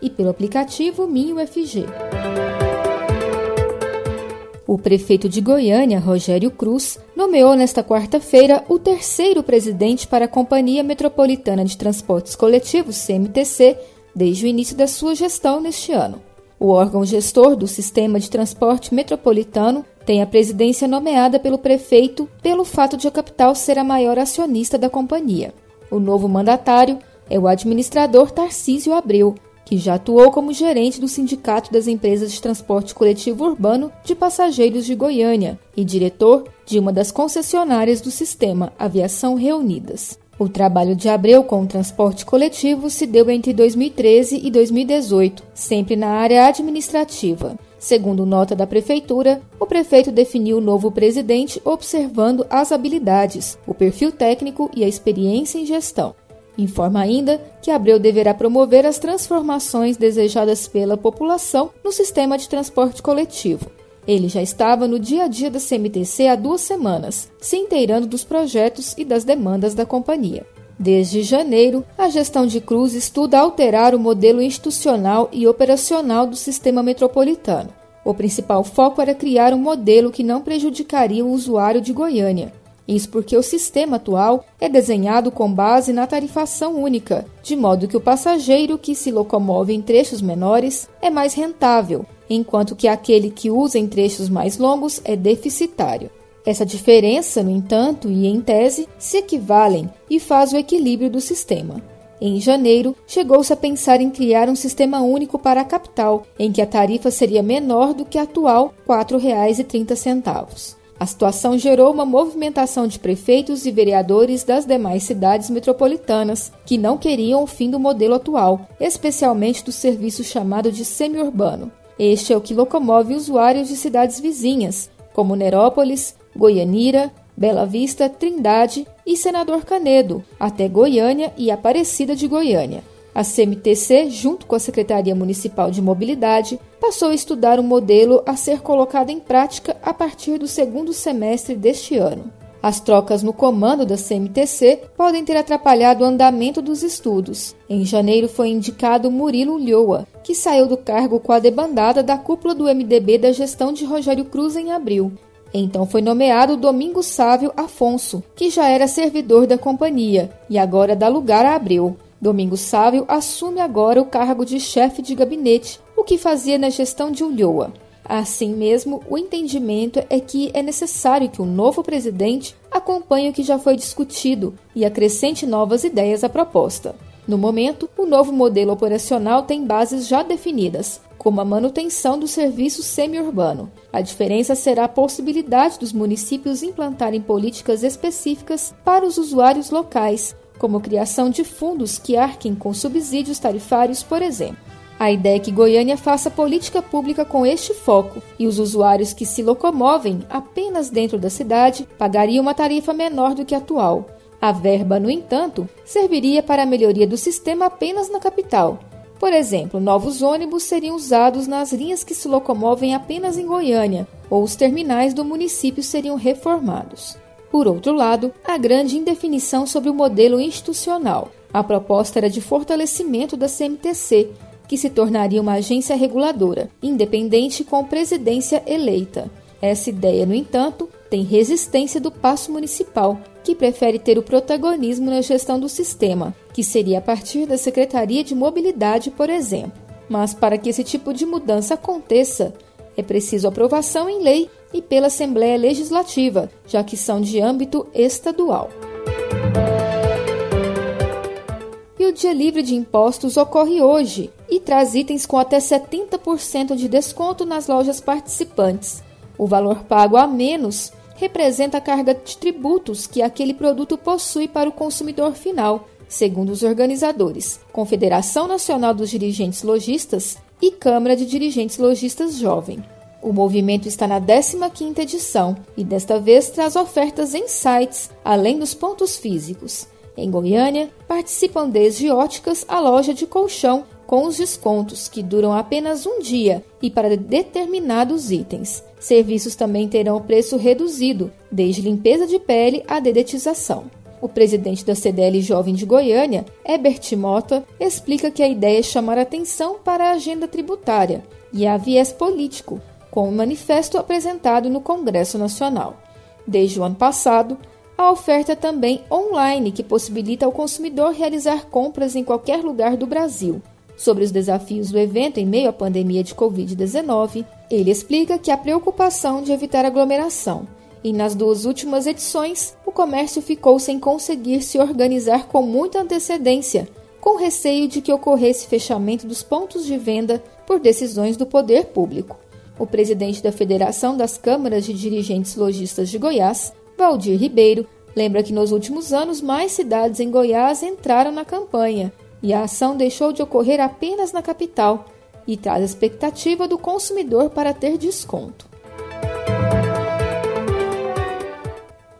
e pelo aplicativo MinUFG. O prefeito de Goiânia, Rogério Cruz, nomeou nesta quarta-feira o terceiro presidente para a Companhia Metropolitana de Transportes Coletivos, CMTC, desde o início da sua gestão neste ano. O órgão gestor do sistema de transporte metropolitano tem a presidência nomeada pelo prefeito pelo fato de a capital ser a maior acionista da companhia. O novo mandatário é o administrador Tarcísio Abreu, que já atuou como gerente do Sindicato das Empresas de Transporte Coletivo Urbano de Passageiros de Goiânia e diretor de uma das concessionárias do sistema Aviação Reunidas. O trabalho de Abreu com o transporte coletivo se deu entre 2013 e 2018, sempre na área administrativa. Segundo nota da Prefeitura, o prefeito definiu o novo presidente observando as habilidades, o perfil técnico e a experiência em gestão. Informa ainda que Abreu deverá promover as transformações desejadas pela população no sistema de transporte coletivo. Ele já estava no dia a dia da CMTC há duas semanas, se inteirando dos projetos e das demandas da companhia. Desde janeiro, a gestão de Cruz estuda alterar o modelo institucional e operacional do sistema metropolitano. O principal foco era criar um modelo que não prejudicaria o usuário de Goiânia, isso porque o sistema atual é desenhado com base na tarifação única, de modo que o passageiro que se locomove em trechos menores é mais rentável, enquanto que aquele que usa em trechos mais longos é deficitário. Essa diferença, no entanto, e em tese, se equivalem e faz o equilíbrio do sistema. Em janeiro, chegou-se a pensar em criar um sistema único para a capital, em que a tarifa seria menor do que a atual R$ 4,30. A situação gerou uma movimentação de prefeitos e vereadores das demais cidades metropolitanas que não queriam o fim do modelo atual, especialmente do serviço chamado de semi-urbano. Este é o que locomove usuários de cidades vizinhas, como Nerópolis, Goianira, Bela Vista, Trindade e Senador Canedo, até Goiânia e Aparecida de Goiânia. A CMTC, junto com a Secretaria Municipal de Mobilidade, passou a estudar um modelo a ser colocado em prática a partir do segundo semestre deste ano. As trocas no comando da CMTC podem ter atrapalhado o andamento dos estudos. Em janeiro foi indicado Murilo Lhoa, que saiu do cargo com a debandada da cúpula do MDB da gestão de Rogério Cruz em abril. Então foi nomeado Domingos Sávio Afonso, que já era servidor da companhia e agora dá lugar a Abreu. Domingos Sávio assume agora o cargo de chefe de gabinete, o que fazia na gestão de Ulloa. Assim mesmo, o entendimento é que é necessário que o novo presidente acompanhe o que já foi discutido e acrescente novas ideias à proposta. No momento, o novo modelo operacional tem bases já definidas, como a manutenção do serviço semi-urbano. A diferença será a possibilidade dos municípios implantarem políticas específicas para os usuários locais, como criação de fundos que arquem com subsídios tarifários, por exemplo. A ideia é que Goiânia faça política pública com este foco e os usuários que se locomovem apenas dentro da cidade pagariam uma tarifa menor do que a atual. A verba, no entanto, serviria para a melhoria do sistema apenas na capital. Por exemplo, novos ônibus seriam usados nas linhas que se locomovem apenas em Goiânia, ou os terminais do município seriam reformados. Por outro lado, a grande indefinição sobre o modelo institucional. A proposta era de fortalecimento da CMTC, que se tornaria uma agência reguladora, independente com presidência eleita. Essa ideia, no entanto, tem resistência do Paço Municipal, que prefere ter o protagonismo na gestão do sistema, que seria a partir da Secretaria de Mobilidade, por exemplo. Mas para que esse tipo de mudança aconteça, é preciso aprovação em lei e pela Assembleia Legislativa, já que são de âmbito estadual. E o Dia Livre de Impostos ocorre hoje e traz itens com até 70% de desconto nas lojas participantes. O valor pago a menos representa a carga de tributos que aquele produto possui para o consumidor final, segundo os organizadores. Confederação Nacional dos Dirigentes Logistas e Câmara de Dirigentes Logistas Jovem. O movimento está na 15ª edição e desta vez traz ofertas em sites, além dos pontos físicos. Em Goiânia, participam desde óticas a loja de colchão com os descontos que duram apenas um dia e para determinados itens. Serviços também terão preço reduzido, desde limpeza de pele a dedetização. O presidente da CDL Jovem de Goiânia, Ebert Mota, explica que a ideia é chamar atenção para a agenda tributária e a viés político, com o manifesto apresentado no Congresso Nacional. Desde o ano passado, a oferta também online, que possibilita ao consumidor realizar compras em qualquer lugar do Brasil. Sobre os desafios do evento em meio à pandemia de Covid-19, ele explica que a preocupação de evitar aglomeração e nas duas últimas edições o comércio ficou sem conseguir se organizar com muita antecedência, com receio de que ocorresse fechamento dos pontos de venda por decisões do poder público. O presidente da Federação das Câmaras de Dirigentes Logistas de Goiás, Valdir Ribeiro, lembra que nos últimos anos mais cidades em Goiás entraram na campanha e a ação deixou de ocorrer apenas na capital e traz a expectativa do consumidor para ter desconto.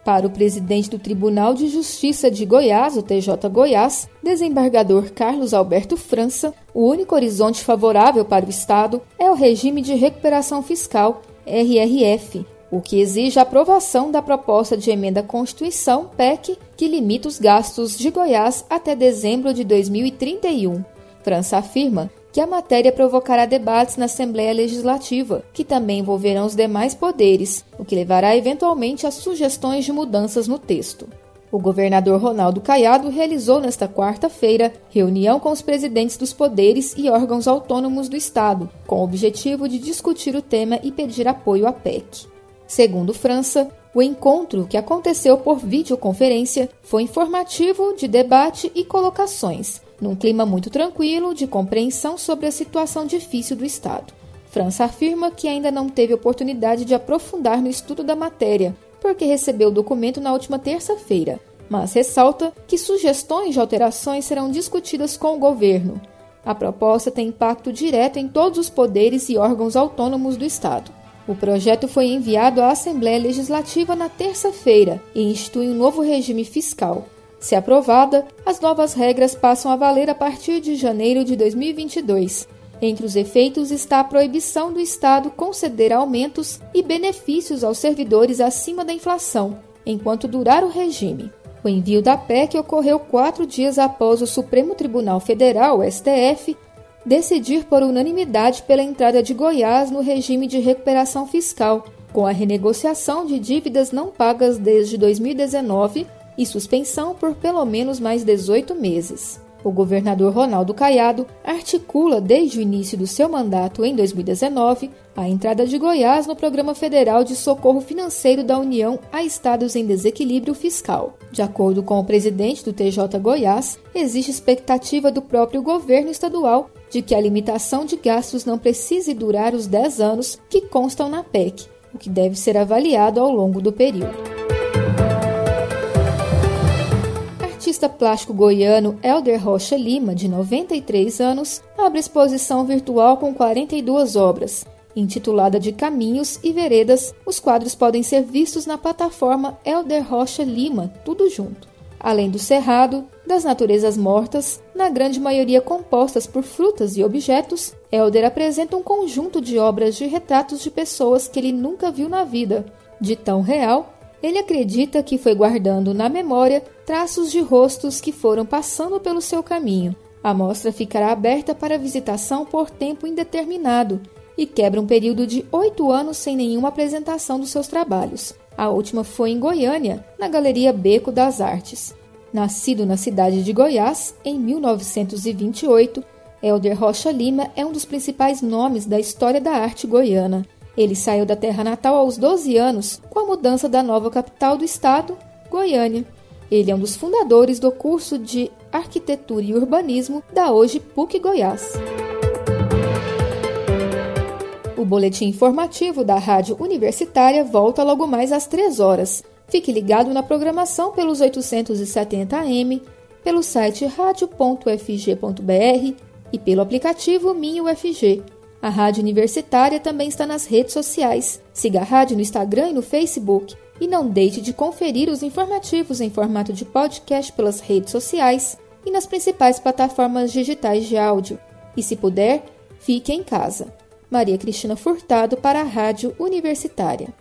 Para o presidente do Tribunal de Justiça de Goiás, o TJ Goiás, desembargador Carlos Alberto França, o único horizonte favorável para o Estado é o regime de recuperação fiscal, RRF, o que exige a aprovação da proposta de emenda à Constituição, PEC, que limita os gastos de Goiás até dezembro de 2031. França afirma que a matéria provocará debates na Assembleia Legislativa, que também envolverão os demais poderes, o que levará eventualmente a sugestões de mudanças no texto. O governador Ronaldo Caiado realizou nesta quarta-feira reunião com os presidentes dos poderes e órgãos autônomos do Estado, com o objetivo de discutir o tema e pedir apoio à PEC. Segundo França, o encontro, que aconteceu por videoconferência, foi informativo, de debate e colocações, num clima muito tranquilo de compreensão sobre a situação difícil do Estado. França afirma que ainda não teve oportunidade de aprofundar no estudo da matéria, porque recebeu o documento na última terça-feira, mas ressalta que sugestões de alterações serão discutidas com o governo. A proposta tem impacto direto em todos os poderes e órgãos autônomos do Estado. O projeto foi enviado à Assembleia Legislativa na terça-feira e institui um novo regime fiscal. Se aprovada, as novas regras passam a valer a partir de janeiro de 2022. Entre os efeitos está a proibição do Estado conceder aumentos e benefícios aos servidores acima da inflação, enquanto durar o regime. O envio da PEC ocorreu quatro dias após o Supremo Tribunal Federal, STF, decidir por unanimidade pela entrada de Goiás no regime de recuperação fiscal, com a renegociação de dívidas não pagas desde 2019 e suspensão por pelo menos mais 18 meses. O governador Ronaldo Caiado articula desde o início do seu mandato em 2019 a entrada de Goiás no Programa Federal de Socorro Financeiro da União a estados em desequilíbrio fiscal. De acordo com o presidente do TJ Goiás, existe expectativa do próprio governo estadual de que a limitação de gastos não precise durar os 10 anos que constam na PEC, o que deve ser avaliado ao longo do período. Artista plástico goiano Elder Rocha Lima, de 93 anos, abre exposição virtual com 42 obras. Intitulada de Caminhos e Veredas, os quadros podem ser vistos na plataforma Elder Rocha Lima, tudo junto além do cerrado, das naturezas mortas, na grande maioria compostas por frutas e objetos, Elder apresenta um conjunto de obras de retratos de pessoas que ele nunca viu na vida. De tão real, ele acredita que foi guardando na memória traços de rostos que foram passando pelo seu caminho. A mostra ficará aberta para visitação por tempo indeterminado e quebra um período de oito anos sem nenhuma apresentação dos seus trabalhos. A última foi em Goiânia, na Galeria Beco das Artes. Nascido na cidade de Goiás em 1928, Helder Rocha Lima é um dos principais nomes da história da arte goiana. Ele saiu da terra natal aos 12 anos com a mudança da nova capital do estado, Goiânia. Ele é um dos fundadores do curso de Arquitetura e Urbanismo da hoje PUC Goiás. O boletim informativo da Rádio Universitária volta logo mais às 3 horas. Fique ligado na programação pelos 870 AM, pelo site radio.fg.br e pelo aplicativo Minho UFG. A Rádio Universitária também está nas redes sociais. Siga a rádio no Instagram e no Facebook. E não deixe de conferir os informativos em formato de podcast pelas redes sociais e nas principais plataformas digitais de áudio. E se puder, fique em casa. Maria Cristina Furtado para a Rádio Universitária.